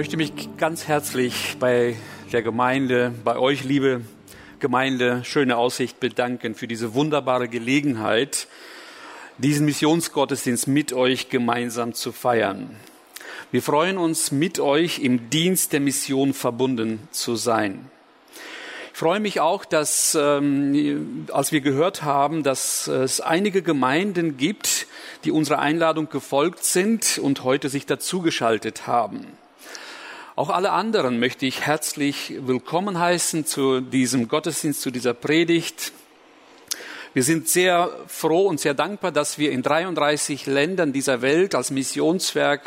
möchte mich ganz herzlich bei der Gemeinde, bei euch, liebe Gemeinde, schöne Aussicht bedanken für diese wunderbare Gelegenheit, diesen Missionsgottesdienst mit euch gemeinsam zu feiern. Wir freuen uns, mit euch im Dienst der Mission verbunden zu sein. Ich freue mich auch, dass, ähm, als wir gehört haben, dass es einige Gemeinden gibt, die unserer Einladung gefolgt sind und heute sich dazugeschaltet haben. Auch alle anderen möchte ich herzlich willkommen heißen zu diesem Gottesdienst, zu dieser Predigt. Wir sind sehr froh und sehr dankbar, dass wir in 33 Ländern dieser Welt als Missionswerk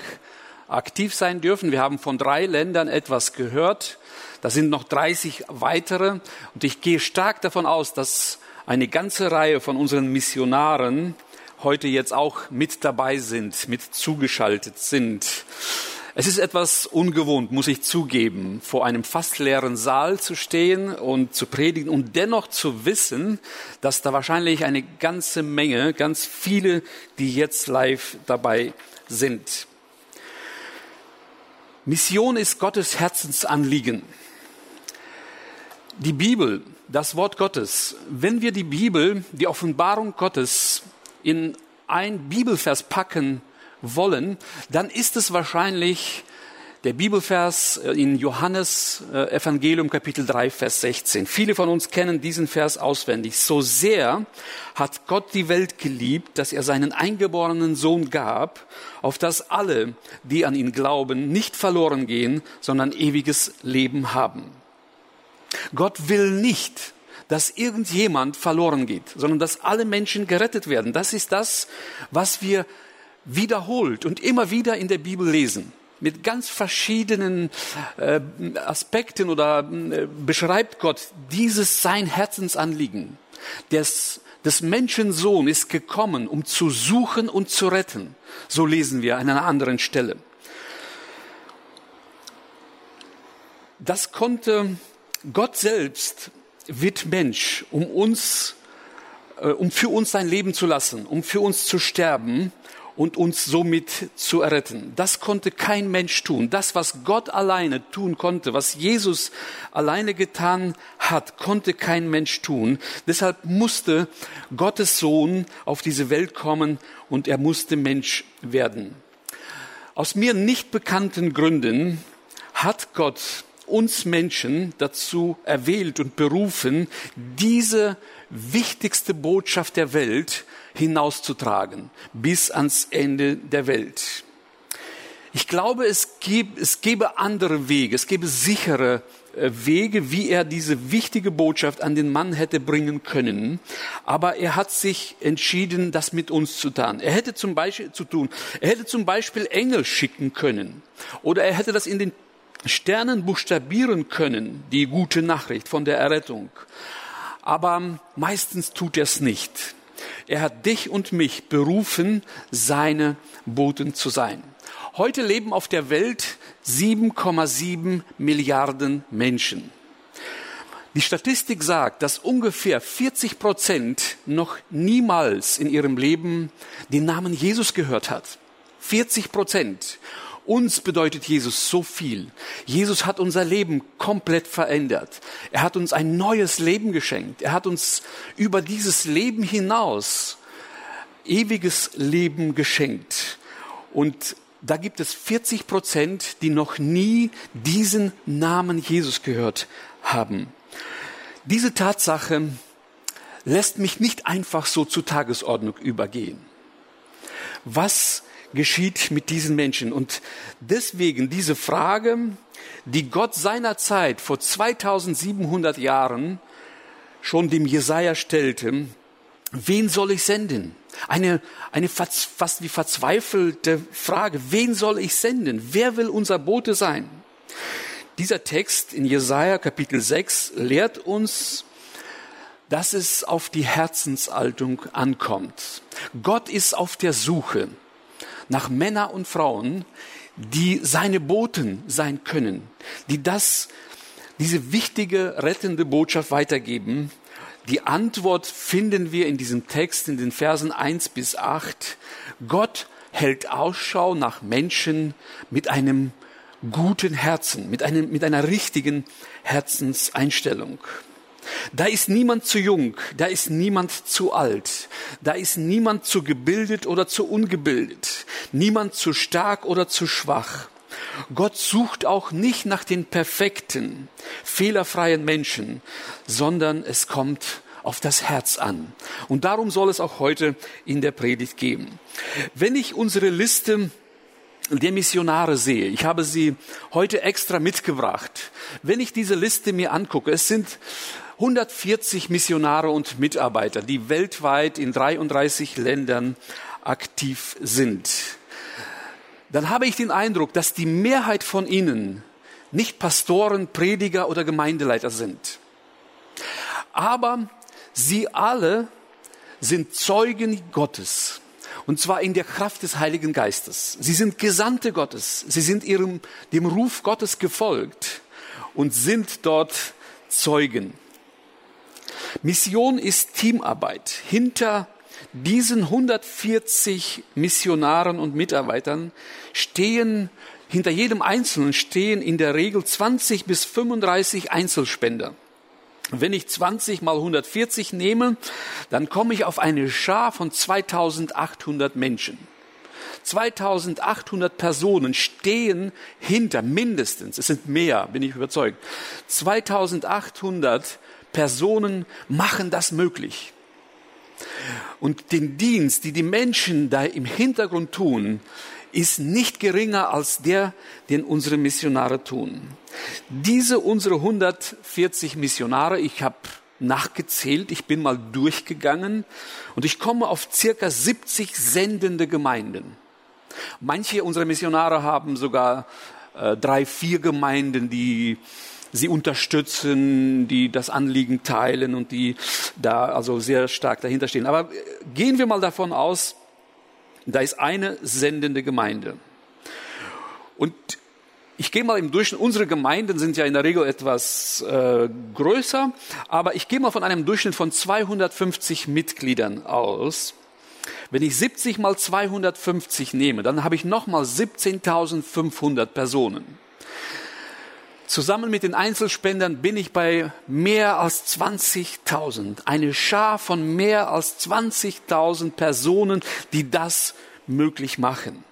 aktiv sein dürfen. Wir haben von drei Ländern etwas gehört. Da sind noch 30 weitere. Und ich gehe stark davon aus, dass eine ganze Reihe von unseren Missionaren heute jetzt auch mit dabei sind, mit zugeschaltet sind. Es ist etwas ungewohnt, muss ich zugeben, vor einem fast leeren Saal zu stehen und zu predigen und dennoch zu wissen, dass da wahrscheinlich eine ganze Menge, ganz viele, die jetzt live dabei sind. Mission ist Gottes Herzensanliegen. Die Bibel, das Wort Gottes, wenn wir die Bibel, die Offenbarung Gottes in ein Bibelvers packen wollen, dann ist es wahrscheinlich der Bibelvers äh, in Johannes äh, Evangelium Kapitel 3 Vers 16. Viele von uns kennen diesen Vers auswendig. So sehr hat Gott die Welt geliebt, dass er seinen eingeborenen Sohn gab, auf dass alle, die an ihn glauben, nicht verloren gehen, sondern ewiges Leben haben. Gott will nicht, dass irgendjemand verloren geht, sondern dass alle Menschen gerettet werden. Das ist das, was wir wiederholt und immer wieder in der Bibel lesen mit ganz verschiedenen äh, Aspekten oder äh, beschreibt Gott dieses sein Herzensanliegen. Des, des Menschensohn ist gekommen, um zu suchen und zu retten. So lesen wir an einer anderen Stelle. Das konnte Gott selbst wird Mensch, um uns, äh, um für uns sein Leben zu lassen, um für uns zu sterben und uns somit zu erretten. Das konnte kein Mensch tun. Das, was Gott alleine tun konnte, was Jesus alleine getan hat, konnte kein Mensch tun. Deshalb musste Gottes Sohn auf diese Welt kommen und er musste Mensch werden. Aus mir nicht bekannten Gründen hat Gott uns Menschen dazu erwählt und berufen, diese wichtigste Botschaft der Welt hinauszutragen, bis ans Ende der Welt. Ich glaube, es, gäbe, es gäbe andere Wege, es gäbe sichere äh, Wege, wie er diese wichtige Botschaft an den Mann hätte bringen können. Aber er hat sich entschieden, das mit uns zu tun. Er hätte zum Beispiel zu tun. Er hätte zum Beispiel Engel schicken können. Oder er hätte das in den Sternen buchstabieren können, die gute Nachricht von der Errettung. Aber meistens tut er es nicht. Er hat dich und mich berufen, seine Boten zu sein. Heute leben auf der Welt 7,7 Milliarden Menschen. Die Statistik sagt, dass ungefähr 40 Prozent noch niemals in ihrem Leben den Namen Jesus gehört hat. 40 Prozent. Uns bedeutet Jesus so viel. Jesus hat unser Leben komplett verändert. Er hat uns ein neues Leben geschenkt. Er hat uns über dieses Leben hinaus ewiges Leben geschenkt. Und da gibt es 40 Prozent, die noch nie diesen Namen Jesus gehört haben. Diese Tatsache lässt mich nicht einfach so zur Tagesordnung übergehen. Was geschieht mit diesen Menschen. Und deswegen diese Frage, die Gott seinerzeit vor 2700 Jahren schon dem Jesaja stellte, wen soll ich senden? Eine, eine fast wie verzweifelte Frage, wen soll ich senden? Wer will unser Bote sein? Dieser Text in Jesaja Kapitel 6 lehrt uns, dass es auf die Herzensaltung ankommt. Gott ist auf der Suche nach Männer und Frauen, die seine Boten sein können, die das, diese wichtige rettende Botschaft weitergeben. Die Antwort finden wir in diesem Text in den Versen 1 bis 8. Gott hält Ausschau nach Menschen mit einem guten Herzen, mit, einem, mit einer richtigen Herzenseinstellung. Da ist niemand zu jung, da ist niemand zu alt, da ist niemand zu gebildet oder zu ungebildet, niemand zu stark oder zu schwach. Gott sucht auch nicht nach den perfekten, fehlerfreien Menschen, sondern es kommt auf das Herz an. Und darum soll es auch heute in der Predigt gehen. Wenn ich unsere Liste der Missionare sehe, ich habe sie heute extra mitgebracht. Wenn ich diese Liste mir angucke, es sind 140 Missionare und Mitarbeiter, die weltweit in 33 Ländern aktiv sind. Dann habe ich den Eindruck, dass die Mehrheit von ihnen nicht Pastoren, Prediger oder Gemeindeleiter sind. Aber sie alle sind Zeugen Gottes. Und zwar in der Kraft des Heiligen Geistes. Sie sind Gesandte Gottes. Sie sind ihrem, dem Ruf Gottes gefolgt und sind dort Zeugen. Mission ist Teamarbeit. Hinter diesen 140 Missionaren und Mitarbeitern stehen, hinter jedem Einzelnen stehen in der Regel 20 bis 35 Einzelspender. Wenn ich 20 mal 140 nehme, dann komme ich auf eine Schar von 2800 Menschen. 2800 Personen stehen hinter, mindestens, es sind mehr, bin ich überzeugt, 2800 Personen machen das möglich. Und den Dienst, die die Menschen da im Hintergrund tun, ist nicht geringer als der, den unsere Missionare tun. Diese unsere 140 Missionare, ich habe nachgezählt, ich bin mal durchgegangen und ich komme auf circa 70 sendende Gemeinden. Manche unserer Missionare haben sogar äh, drei, vier Gemeinden, die sie unterstützen, die das Anliegen teilen und die da also sehr stark dahinter stehen. Aber äh, gehen wir mal davon aus, da ist eine sendende Gemeinde. Und ich gehe mal im Durchschnitt, unsere Gemeinden sind ja in der Regel etwas äh, größer, aber ich gehe mal von einem Durchschnitt von 250 Mitgliedern aus. Wenn ich 70 mal 250 nehme, dann habe ich nochmal 17.500 Personen. Zusammen mit den Einzelspendern bin ich bei mehr als 20.000. Eine Schar von mehr als 20.000 Personen, die das möglich machen.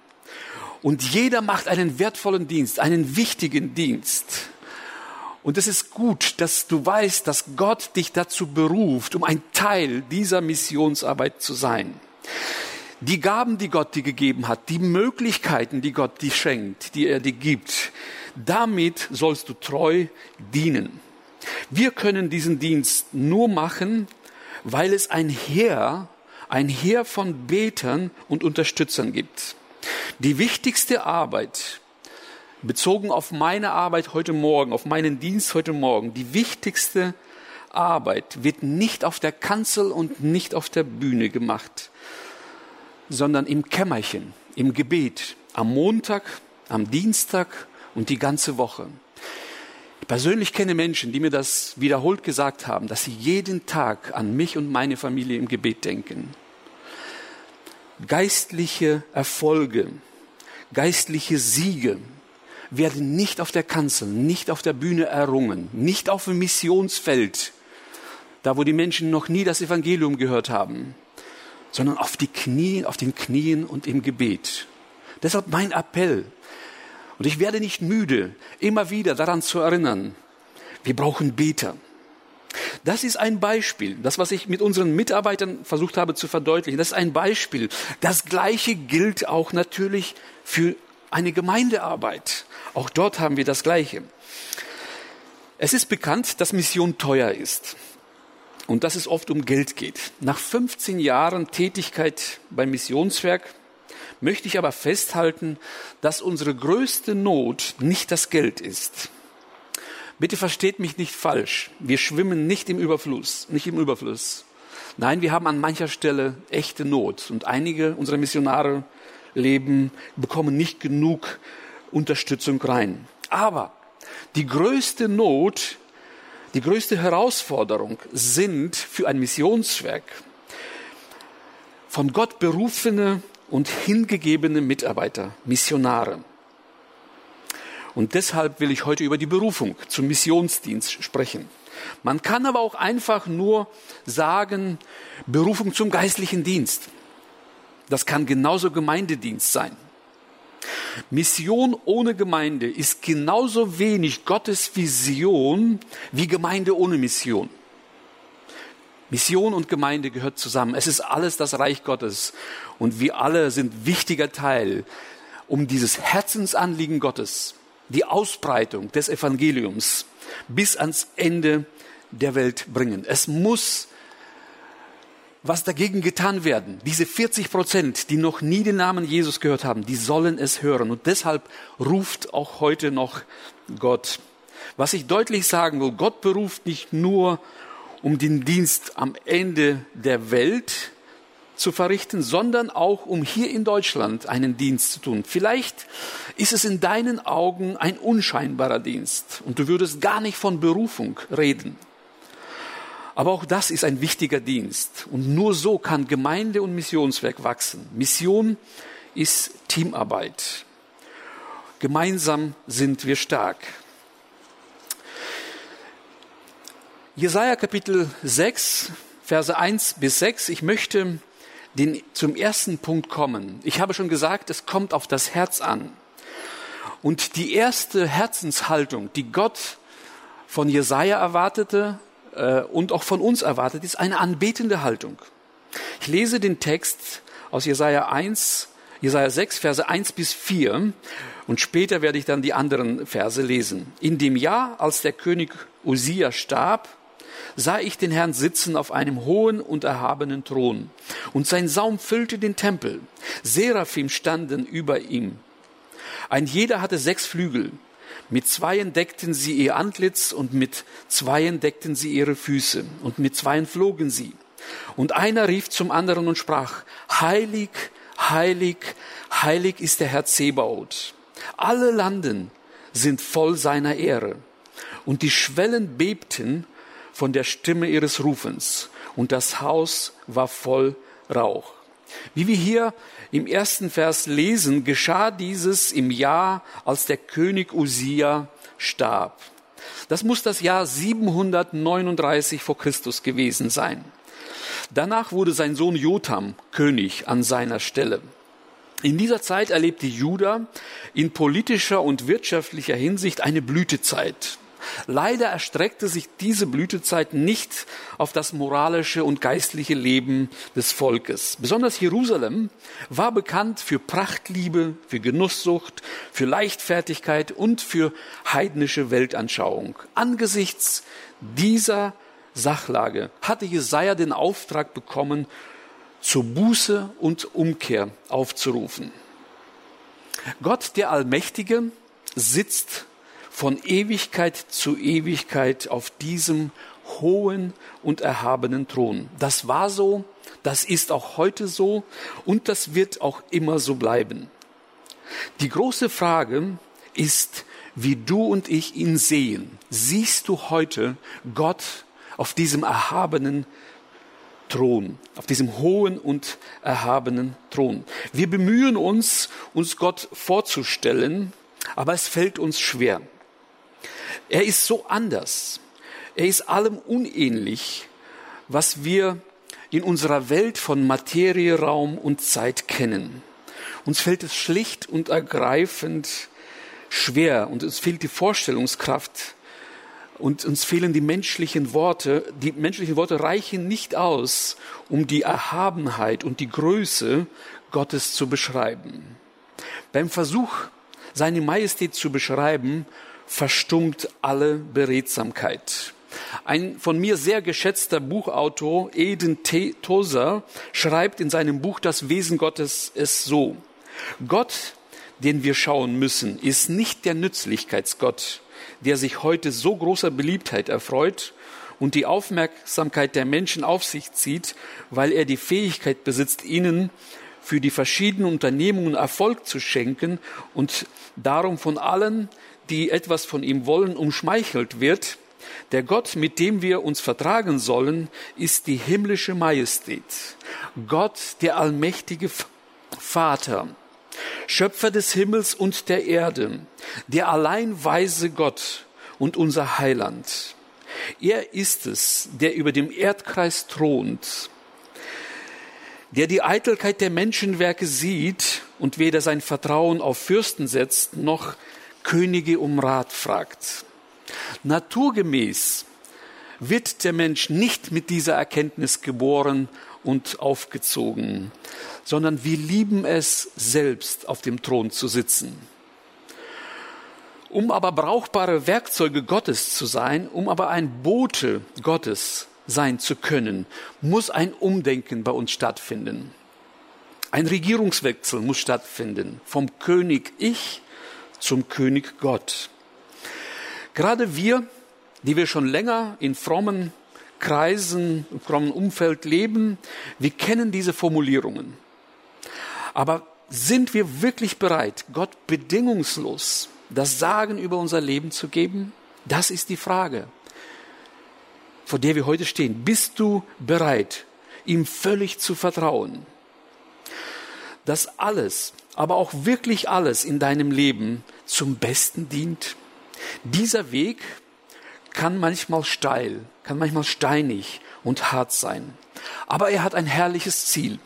Und jeder macht einen wertvollen Dienst, einen wichtigen Dienst. Und es ist gut, dass du weißt, dass Gott dich dazu beruft, um ein Teil dieser Missionsarbeit zu sein. Die Gaben, die Gott dir gegeben hat, die Möglichkeiten, die Gott dir schenkt, die er dir gibt, damit sollst du treu dienen. Wir können diesen Dienst nur machen, weil es ein Heer, ein Heer von Betern und Unterstützern gibt. Die wichtigste Arbeit, bezogen auf meine Arbeit heute Morgen, auf meinen Dienst heute Morgen, die wichtigste Arbeit wird nicht auf der Kanzel und nicht auf der Bühne gemacht, sondern im Kämmerchen, im Gebet, am Montag, am Dienstag und die ganze Woche. Ich persönlich kenne Menschen, die mir das wiederholt gesagt haben, dass sie jeden Tag an mich und meine Familie im Gebet denken. Geistliche Erfolge, geistliche Siege werden nicht auf der Kanzel, nicht auf der Bühne errungen, nicht auf dem Missionsfeld, da wo die Menschen noch nie das Evangelium gehört haben, sondern auf die Knie, auf den Knien und im Gebet. Deshalb mein Appell, und ich werde nicht müde, immer wieder daran zu erinnern, wir brauchen Beter. Das ist ein Beispiel, das, was ich mit unseren Mitarbeitern versucht habe zu verdeutlichen, das ist ein Beispiel. Das Gleiche gilt auch natürlich für eine Gemeindearbeit. Auch dort haben wir das Gleiche. Es ist bekannt, dass Mission teuer ist und dass es oft um Geld geht. Nach 15 Jahren Tätigkeit beim Missionswerk möchte ich aber festhalten, dass unsere größte Not nicht das Geld ist. Bitte versteht mich nicht falsch. Wir schwimmen nicht im Überfluss, nicht im Überfluss. Nein, wir haben an mancher Stelle echte Not und einige unserer Missionare leben, bekommen nicht genug Unterstützung rein. Aber die größte Not, die größte Herausforderung sind für ein Missionswerk von Gott berufene und hingegebene Mitarbeiter, Missionare. Und deshalb will ich heute über die Berufung zum Missionsdienst sprechen. Man kann aber auch einfach nur sagen, Berufung zum geistlichen Dienst. Das kann genauso Gemeindedienst sein. Mission ohne Gemeinde ist genauso wenig Gottes Vision wie Gemeinde ohne Mission. Mission und Gemeinde gehört zusammen. Es ist alles das Reich Gottes. Und wir alle sind wichtiger Teil, um dieses Herzensanliegen Gottes, die Ausbreitung des Evangeliums bis ans Ende der Welt bringen. Es muss was dagegen getan werden. Diese 40 Prozent, die noch nie den Namen Jesus gehört haben, die sollen es hören. Und deshalb ruft auch heute noch Gott. Was ich deutlich sagen will, Gott beruft nicht nur, um den Dienst am Ende der Welt zu verrichten, sondern auch, um hier in Deutschland einen Dienst zu tun. Vielleicht ist es in deinen Augen ein unscheinbarer Dienst und du würdest gar nicht von Berufung reden. Aber auch das ist ein wichtiger Dienst. Und nur so kann Gemeinde und Missionswerk wachsen. Mission ist Teamarbeit. Gemeinsam sind wir stark. Jesaja Kapitel 6, Verse 1 bis 6. Ich möchte den, zum ersten Punkt kommen. Ich habe schon gesagt, es kommt auf das Herz an. Und die erste Herzenshaltung, die Gott von Jesaja erwartete, äh, und auch von uns erwartet, ist eine anbetende Haltung. Ich lese den Text aus Jesaja 1, Jesaja 6, Verse 1 bis 4 und später werde ich dann die anderen Verse lesen. In dem Jahr, als der König Usia starb, sah ich den Herrn sitzen auf einem hohen und erhabenen Thron und sein Saum füllte den Tempel. Seraphim standen über ihm. Ein jeder hatte sechs Flügel. Mit zweien deckten sie ihr Antlitz und mit zweien deckten sie ihre Füße und mit zweien flogen sie. Und einer rief zum anderen und sprach, Heilig, heilig, heilig ist der Herr Zebaoth. Alle Landen sind voll seiner Ehre. Und die Schwellen bebten von der Stimme ihres Rufens und das Haus war voll Rauch. Wie wir hier im ersten Vers lesen, geschah dieses im Jahr, als der König Usia starb. Das muss das Jahr 739 vor Christus gewesen sein. Danach wurde sein Sohn Jotham König an seiner Stelle. In dieser Zeit erlebte Juda in politischer und wirtschaftlicher Hinsicht eine Blütezeit. Leider erstreckte sich diese Blütezeit nicht auf das moralische und geistliche Leben des Volkes. Besonders Jerusalem war bekannt für Prachtliebe, für Genusssucht, für Leichtfertigkeit und für heidnische Weltanschauung. Angesichts dieser Sachlage hatte Jesaja den Auftrag bekommen, zur Buße und Umkehr aufzurufen. Gott, der Allmächtige, sitzt von Ewigkeit zu Ewigkeit auf diesem hohen und erhabenen Thron. Das war so, das ist auch heute so und das wird auch immer so bleiben. Die große Frage ist, wie du und ich ihn sehen. Siehst du heute Gott auf diesem erhabenen Thron, auf diesem hohen und erhabenen Thron? Wir bemühen uns, uns Gott vorzustellen, aber es fällt uns schwer. Er ist so anders. Er ist allem unähnlich, was wir in unserer Welt von Materie, Raum und Zeit kennen. Uns fällt es schlicht und ergreifend schwer und uns fehlt die Vorstellungskraft und uns fehlen die menschlichen Worte. Die menschlichen Worte reichen nicht aus, um die Erhabenheit und die Größe Gottes zu beschreiben. Beim Versuch, seine Majestät zu beschreiben, verstummt alle Beredsamkeit. Ein von mir sehr geschätzter Buchautor, Eden T. Tozer, schreibt in seinem Buch Das Wesen Gottes es so. Gott, den wir schauen müssen, ist nicht der Nützlichkeitsgott, der sich heute so großer Beliebtheit erfreut und die Aufmerksamkeit der Menschen auf sich zieht, weil er die Fähigkeit besitzt, ihnen für die verschiedenen Unternehmungen Erfolg zu schenken und darum von allen, die etwas von ihm wollen, umschmeichelt wird. Der Gott, mit dem wir uns vertragen sollen, ist die himmlische Majestät. Gott, der allmächtige Vater. Schöpfer des Himmels und der Erde, der allein weise Gott und unser Heiland. Er ist es, der über dem Erdkreis thront, der die Eitelkeit der Menschenwerke sieht und weder sein Vertrauen auf Fürsten setzt, noch Könige um Rat fragt. Naturgemäß wird der Mensch nicht mit dieser Erkenntnis geboren und aufgezogen, sondern wir lieben es selbst auf dem Thron zu sitzen. Um aber brauchbare Werkzeuge Gottes zu sein, um aber ein Bote Gottes sein zu können, muss ein Umdenken bei uns stattfinden. Ein Regierungswechsel muss stattfinden vom König Ich zum König Gott. Gerade wir, die wir schon länger in frommen Kreisen, im frommen Umfeld leben, wir kennen diese Formulierungen. Aber sind wir wirklich bereit, Gott bedingungslos das Sagen über unser Leben zu geben? Das ist die Frage, vor der wir heute stehen. Bist du bereit, ihm völlig zu vertrauen? Dass alles, aber auch wirklich alles in deinem Leben zum Besten dient? Dieser Weg kann manchmal steil, kann manchmal steinig und hart sein. Aber er hat ein herrliches Ziel.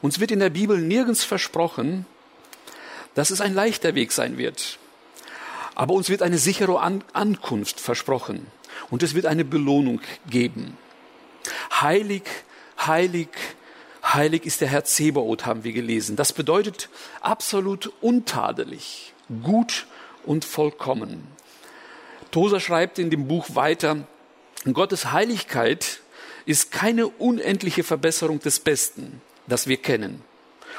Uns wird in der Bibel nirgends versprochen, dass es ein leichter Weg sein wird. Aber uns wird eine sichere An Ankunft versprochen und es wird eine Belohnung geben. Heilig, heilig, heilig ist der Herr Zebaoth, haben wir gelesen. Das bedeutet absolut untadelig, gut und vollkommen. Tosa schreibt in dem Buch weiter, Gottes Heiligkeit ist keine unendliche Verbesserung des Besten, das wir kennen.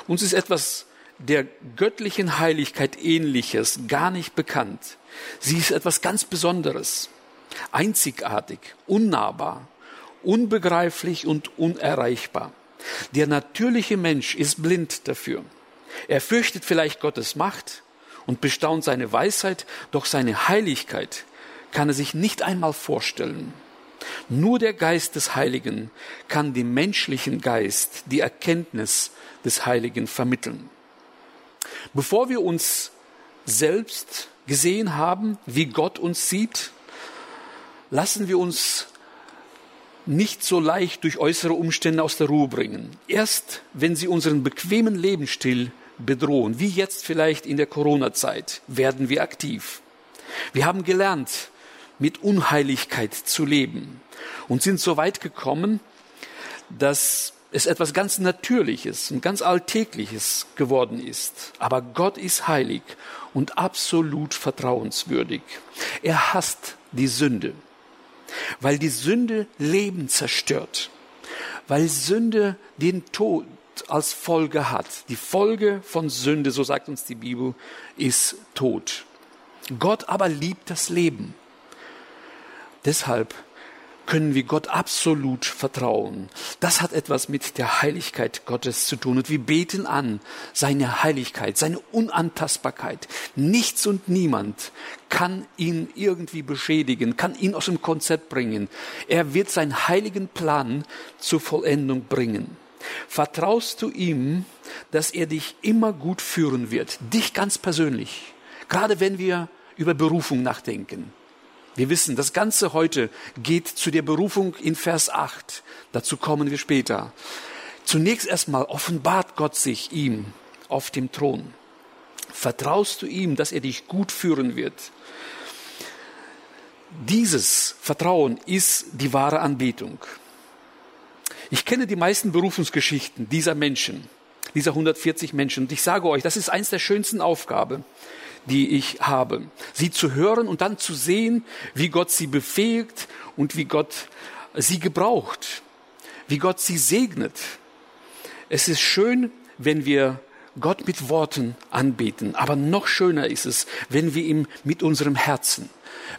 Uns ist etwas der göttlichen Heiligkeit ähnliches gar nicht bekannt. Sie ist etwas ganz Besonderes, einzigartig, unnahbar, unbegreiflich und unerreichbar. Der natürliche Mensch ist blind dafür. Er fürchtet vielleicht Gottes Macht und bestaunt seine Weisheit, doch seine Heiligkeit kann er sich nicht einmal vorstellen. Nur der Geist des Heiligen kann dem menschlichen Geist die Erkenntnis des Heiligen vermitteln. Bevor wir uns selbst gesehen haben, wie Gott uns sieht, lassen wir uns nicht so leicht durch äußere Umstände aus der Ruhe bringen. Erst wenn sie unseren bequemen Lebensstil bedrohen, wie jetzt vielleicht in der Corona-Zeit, werden wir aktiv. Wir haben gelernt, mit Unheiligkeit zu leben und sind so weit gekommen, dass es etwas ganz Natürliches und ganz Alltägliches geworden ist. Aber Gott ist heilig und absolut vertrauenswürdig. Er hasst die Sünde, weil die Sünde Leben zerstört, weil Sünde den Tod als Folge hat. Die Folge von Sünde, so sagt uns die Bibel, ist Tod. Gott aber liebt das Leben. Deshalb können wir Gott absolut vertrauen. Das hat etwas mit der Heiligkeit Gottes zu tun. Und wir beten an seine Heiligkeit, seine Unantastbarkeit. Nichts und niemand kann ihn irgendwie beschädigen, kann ihn aus dem Konzept bringen. Er wird seinen heiligen Plan zur Vollendung bringen. Vertraust du ihm, dass er dich immer gut führen wird, dich ganz persönlich, gerade wenn wir über Berufung nachdenken. Wir wissen, das Ganze heute geht zu der Berufung in Vers 8. Dazu kommen wir später. Zunächst erstmal offenbart Gott sich ihm auf dem Thron. Vertraust du ihm, dass er dich gut führen wird? Dieses Vertrauen ist die wahre Anbetung. Ich kenne die meisten Berufungsgeschichten dieser Menschen, dieser 140 Menschen. Und ich sage euch, das ist eins der schönsten Aufgaben die ich habe. Sie zu hören und dann zu sehen, wie Gott sie befähigt und wie Gott sie gebraucht, wie Gott sie segnet. Es ist schön, wenn wir Gott mit Worten anbeten, aber noch schöner ist es, wenn wir ihm mit unserem Herzen,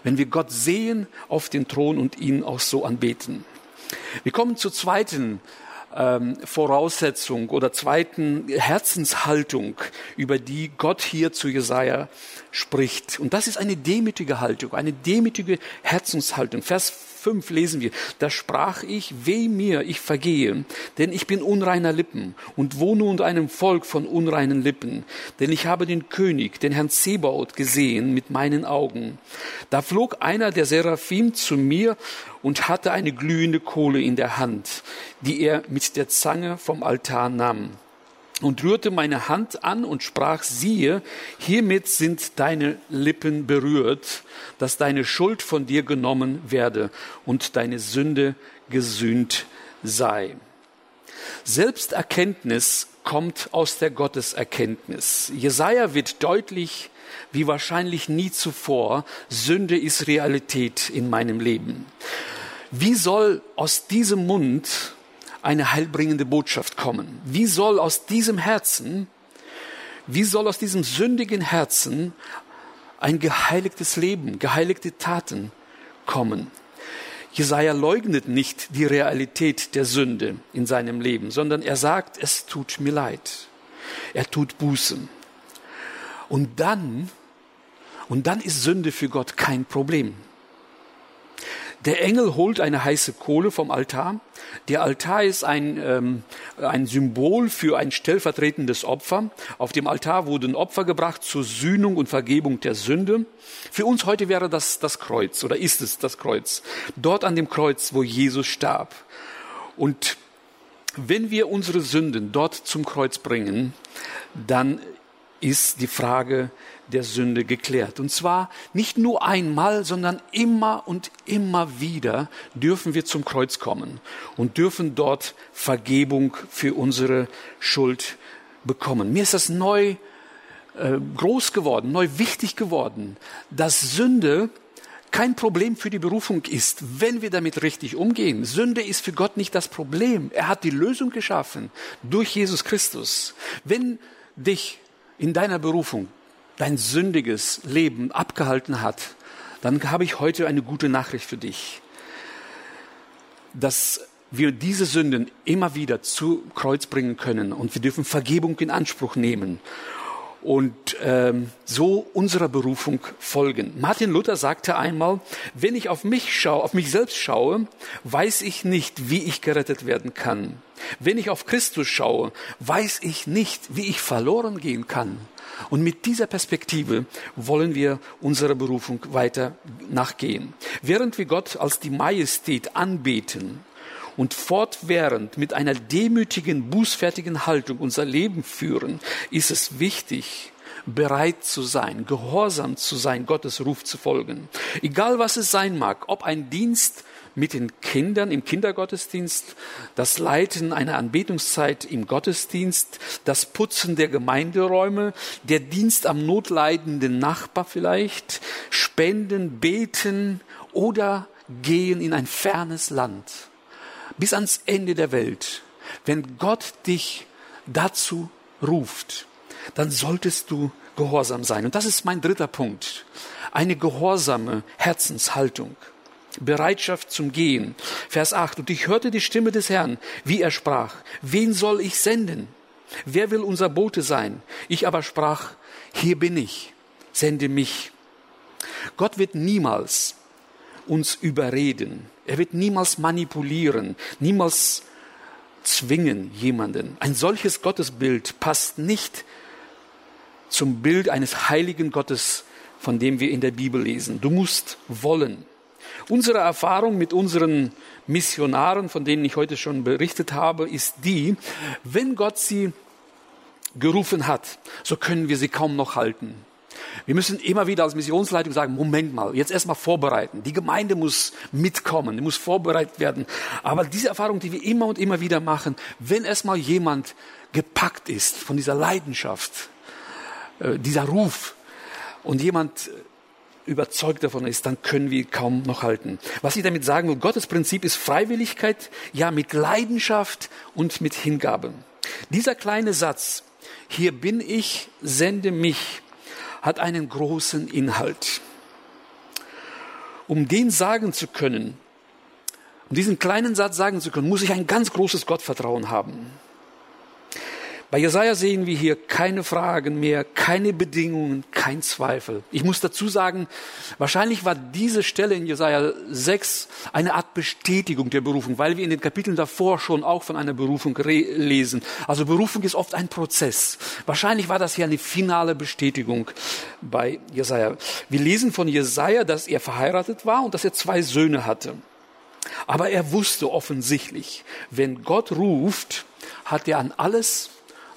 wenn wir Gott sehen auf den Thron und ihn auch so anbeten. Wir kommen zur zweiten ähm, Voraussetzung oder zweiten Herzenshaltung, über die Gott hier zu Jesaja spricht. Und das ist eine demütige Haltung, eine demütige Herzenshaltung. Vers 5 lesen wir, da sprach ich, weh mir, ich vergehe, denn ich bin unreiner Lippen und wohne unter einem Volk von unreinen Lippen, denn ich habe den König, den Herrn Zebaoth, gesehen mit meinen Augen. Da flog einer der Seraphim zu mir und hatte eine glühende Kohle in der Hand, die er mit der Zange vom Altar nahm und rührte meine Hand an und sprach, siehe, hiermit sind deine Lippen berührt, dass deine Schuld von dir genommen werde und deine Sünde gesühnt sei. Selbsterkenntnis kommt aus der Gotteserkenntnis. Jesaja wird deutlich, wie wahrscheinlich nie zuvor, Sünde ist Realität in meinem Leben. Wie soll aus diesem Mund eine heilbringende Botschaft kommen? Wie soll aus diesem Herzen, wie soll aus diesem sündigen Herzen ein geheiligtes Leben, geheiligte Taten kommen? Jesaja leugnet nicht die Realität der Sünde in seinem Leben, sondern er sagt, es tut mir leid. Er tut Buße. Und dann, und dann ist Sünde für Gott kein Problem. Der Engel holt eine heiße Kohle vom Altar. Der Altar ist ein, ähm, ein Symbol für ein stellvertretendes Opfer. Auf dem Altar wurden Opfer gebracht zur Sühnung und Vergebung der Sünde. Für uns heute wäre das das Kreuz oder ist es das Kreuz. Dort an dem Kreuz, wo Jesus starb. Und wenn wir unsere Sünden dort zum Kreuz bringen, dann ist die Frage der Sünde geklärt. Und zwar nicht nur einmal, sondern immer und immer wieder dürfen wir zum Kreuz kommen und dürfen dort Vergebung für unsere Schuld bekommen. Mir ist das neu äh, groß geworden, neu wichtig geworden, dass Sünde kein Problem für die Berufung ist, wenn wir damit richtig umgehen. Sünde ist für Gott nicht das Problem. Er hat die Lösung geschaffen durch Jesus Christus. Wenn dich in deiner Berufung dein sündiges Leben abgehalten hat, dann habe ich heute eine gute Nachricht für dich, dass wir diese Sünden immer wieder zu Kreuz bringen können und wir dürfen Vergebung in Anspruch nehmen und ähm, so unserer Berufung folgen. Martin Luther sagte einmal, wenn ich auf mich schaue, auf mich selbst schaue, weiß ich nicht, wie ich gerettet werden kann. Wenn ich auf Christus schaue, weiß ich nicht, wie ich verloren gehen kann. Und mit dieser Perspektive wollen wir unserer Berufung weiter nachgehen. Während wir Gott als die Majestät anbeten, und fortwährend mit einer demütigen, bußfertigen Haltung unser Leben führen, ist es wichtig, bereit zu sein, gehorsam zu sein, Gottes Ruf zu folgen. Egal was es sein mag, ob ein Dienst mit den Kindern im Kindergottesdienst, das Leiten einer Anbetungszeit im Gottesdienst, das Putzen der Gemeinderäume, der Dienst am notleidenden Nachbar vielleicht, Spenden, Beten oder Gehen in ein fernes Land bis ans Ende der Welt, wenn Gott dich dazu ruft, dann solltest du gehorsam sein. Und das ist mein dritter Punkt. Eine gehorsame Herzenshaltung. Bereitschaft zum Gehen. Vers 8. Und ich hörte die Stimme des Herrn, wie er sprach. Wen soll ich senden? Wer will unser Bote sein? Ich aber sprach, hier bin ich, sende mich. Gott wird niemals uns überreden. Er wird niemals manipulieren, niemals zwingen jemanden. Ein solches Gottesbild passt nicht zum Bild eines heiligen Gottes, von dem wir in der Bibel lesen. Du musst wollen. Unsere Erfahrung mit unseren Missionaren, von denen ich heute schon berichtet habe, ist die, wenn Gott sie gerufen hat, so können wir sie kaum noch halten. Wir müssen immer wieder als Missionsleitung sagen, Moment mal, jetzt erstmal vorbereiten. Die Gemeinde muss mitkommen, die muss vorbereitet werden. Aber diese Erfahrung, die wir immer und immer wieder machen, wenn erstmal jemand gepackt ist von dieser Leidenschaft, äh, dieser Ruf und jemand überzeugt davon ist, dann können wir kaum noch halten. Was ich damit sagen will, Gottes Prinzip ist Freiwilligkeit, ja mit Leidenschaft und mit Hingabe. Dieser kleine Satz, hier bin ich, sende mich, hat einen großen Inhalt. Um den sagen zu können, um diesen kleinen Satz sagen zu können, muss ich ein ganz großes Gottvertrauen haben. Bei Jesaja sehen wir hier keine Fragen mehr, keine Bedingungen, kein Zweifel. Ich muss dazu sagen, wahrscheinlich war diese Stelle in Jesaja 6 eine Art Bestätigung der Berufung, weil wir in den Kapiteln davor schon auch von einer Berufung lesen. Also Berufung ist oft ein Prozess. Wahrscheinlich war das hier eine finale Bestätigung bei Jesaja. Wir lesen von Jesaja, dass er verheiratet war und dass er zwei Söhne hatte. Aber er wusste offensichtlich, wenn Gott ruft, hat er an alles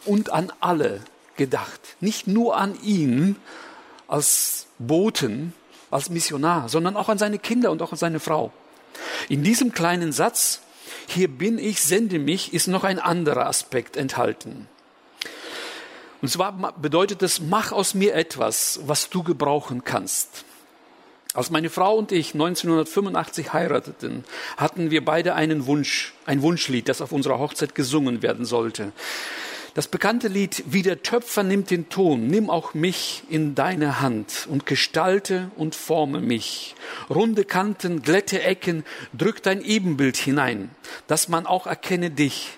und an alle gedacht. Nicht nur an ihn als Boten, als Missionar, sondern auch an seine Kinder und auch an seine Frau. In diesem kleinen Satz, hier bin ich, sende mich, ist noch ein anderer Aspekt enthalten. Und zwar bedeutet es, mach aus mir etwas, was du gebrauchen kannst. Als meine Frau und ich 1985 heirateten, hatten wir beide einen Wunsch, ein Wunschlied, das auf unserer Hochzeit gesungen werden sollte. Das bekannte Lied Wie der Töpfer nimmt den Ton, nimm auch mich in deine Hand und gestalte und forme mich. Runde Kanten, glätte Ecken, drück dein Ebenbild hinein, dass man auch erkenne dich.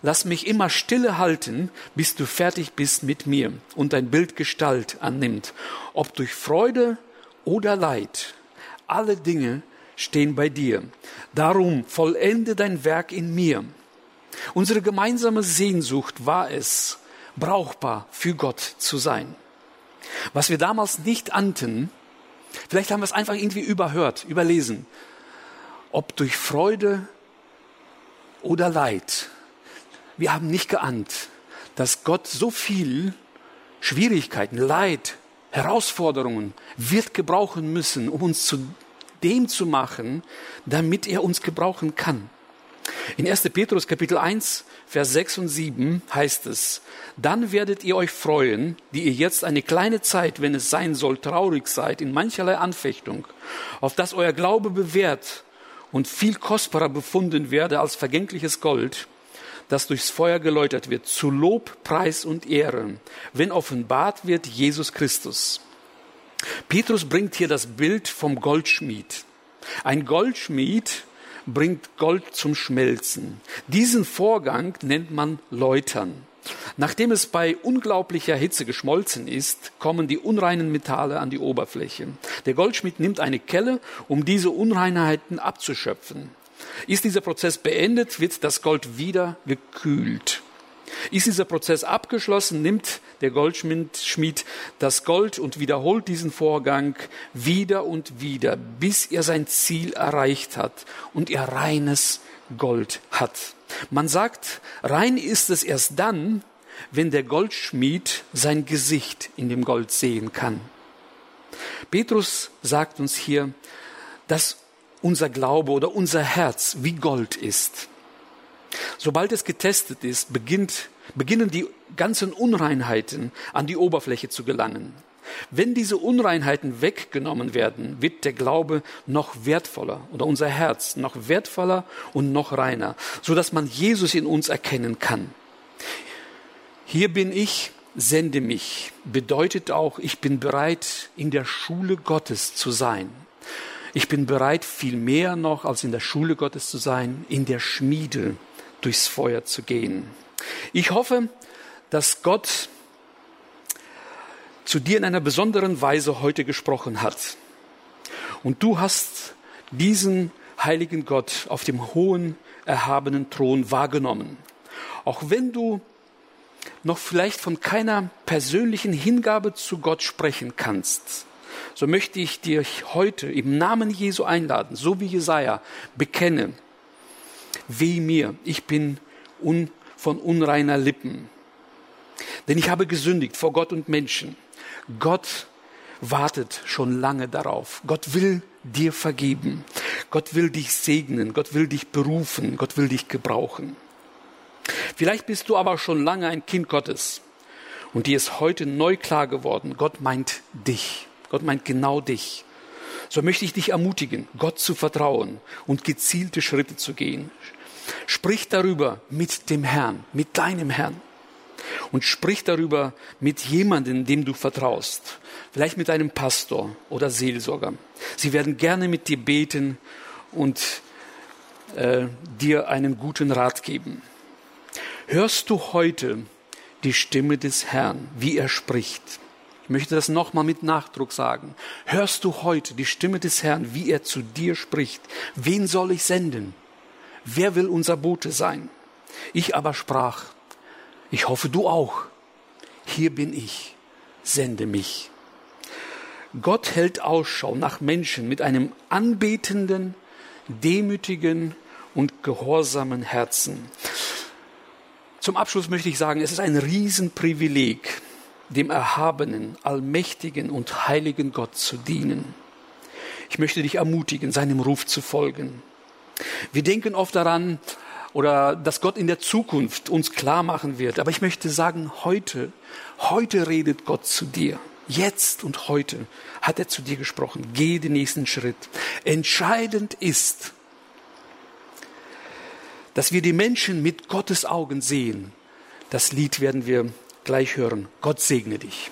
Lass mich immer stille halten, bis du fertig bist mit mir und dein Bild Gestalt annimmt, ob durch Freude oder Leid. Alle Dinge stehen bei dir. Darum vollende dein Werk in mir. Unsere gemeinsame Sehnsucht war es, brauchbar für Gott zu sein. Was wir damals nicht annten, vielleicht haben wir es einfach irgendwie überhört, überlesen, ob durch Freude oder Leid. Wir haben nicht geahnt, dass Gott so viel Schwierigkeiten, Leid, Herausforderungen wird gebrauchen müssen, um uns zu dem zu machen, damit er uns gebrauchen kann. In 1. Petrus Kapitel 1, Vers 6 und 7 heißt es, dann werdet ihr euch freuen, die ihr jetzt eine kleine Zeit, wenn es sein soll, traurig seid in mancherlei Anfechtung, auf dass euer Glaube bewährt und viel kostbarer befunden werde als vergängliches Gold, das durchs Feuer geläutert wird, zu Lob, Preis und Ehre, wenn offenbart wird Jesus Christus. Petrus bringt hier das Bild vom Goldschmied. Ein Goldschmied bringt Gold zum Schmelzen. Diesen Vorgang nennt man Läutern. Nachdem es bei unglaublicher Hitze geschmolzen ist, kommen die unreinen Metalle an die Oberfläche. Der Goldschmied nimmt eine Kelle, um diese Unreinheiten abzuschöpfen. Ist dieser Prozess beendet, wird das Gold wieder gekühlt. Ist dieser Prozess abgeschlossen, nimmt der Goldschmied das Gold und wiederholt diesen Vorgang wieder und wieder, bis er sein Ziel erreicht hat und er reines Gold hat. Man sagt, rein ist es erst dann, wenn der Goldschmied sein Gesicht in dem Gold sehen kann. Petrus sagt uns hier, dass unser Glaube oder unser Herz wie Gold ist. Sobald es getestet ist, beginnt, beginnen die ganzen Unreinheiten an die Oberfläche zu gelangen. Wenn diese Unreinheiten weggenommen werden, wird der Glaube noch wertvoller oder unser Herz noch wertvoller und noch reiner, so dass man Jesus in uns erkennen kann. Hier bin ich, sende mich, bedeutet auch, ich bin bereit, in der Schule Gottes zu sein. Ich bin bereit, viel mehr noch als in der Schule Gottes zu sein, in der Schmiede durchs Feuer zu gehen. Ich hoffe, dass Gott zu dir in einer besonderen Weise heute gesprochen hat. Und du hast diesen heiligen Gott auf dem hohen, erhabenen Thron wahrgenommen. Auch wenn du noch vielleicht von keiner persönlichen Hingabe zu Gott sprechen kannst, so möchte ich dir heute im Namen Jesu einladen, so wie Jesaja, bekenne, weh mir, ich bin un, von unreiner Lippen. Denn ich habe gesündigt vor Gott und Menschen. Gott wartet schon lange darauf. Gott will dir vergeben. Gott will dich segnen. Gott will dich berufen. Gott will dich gebrauchen. Vielleicht bist du aber schon lange ein Kind Gottes und dir ist heute neu klar geworden, Gott meint dich. Gott meint genau dich. So möchte ich dich ermutigen, Gott zu vertrauen und gezielte Schritte zu gehen. Sprich darüber mit dem Herrn, mit deinem Herrn. Und sprich darüber mit jemandem, dem du vertraust. Vielleicht mit einem Pastor oder Seelsorger. Sie werden gerne mit dir beten und äh, dir einen guten Rat geben. Hörst du heute die Stimme des Herrn, wie er spricht. Ich möchte das nochmal mit Nachdruck sagen. Hörst du heute die Stimme des Herrn, wie er zu dir spricht? Wen soll ich senden? Wer will unser Bote sein? Ich aber sprach, ich hoffe du auch. Hier bin ich, sende mich. Gott hält Ausschau nach Menschen mit einem anbetenden, demütigen und gehorsamen Herzen. Zum Abschluss möchte ich sagen, es ist ein Riesenprivileg, dem erhabenen, allmächtigen und heiligen Gott zu dienen. Ich möchte dich ermutigen, seinem Ruf zu folgen. Wir denken oft daran, oder dass Gott in der Zukunft uns klar machen wird. Aber ich möchte sagen, heute, heute redet Gott zu dir. Jetzt und heute hat er zu dir gesprochen. Geh den nächsten Schritt. Entscheidend ist, dass wir die Menschen mit Gottes Augen sehen. Das Lied werden wir gleich hören. Gott segne dich.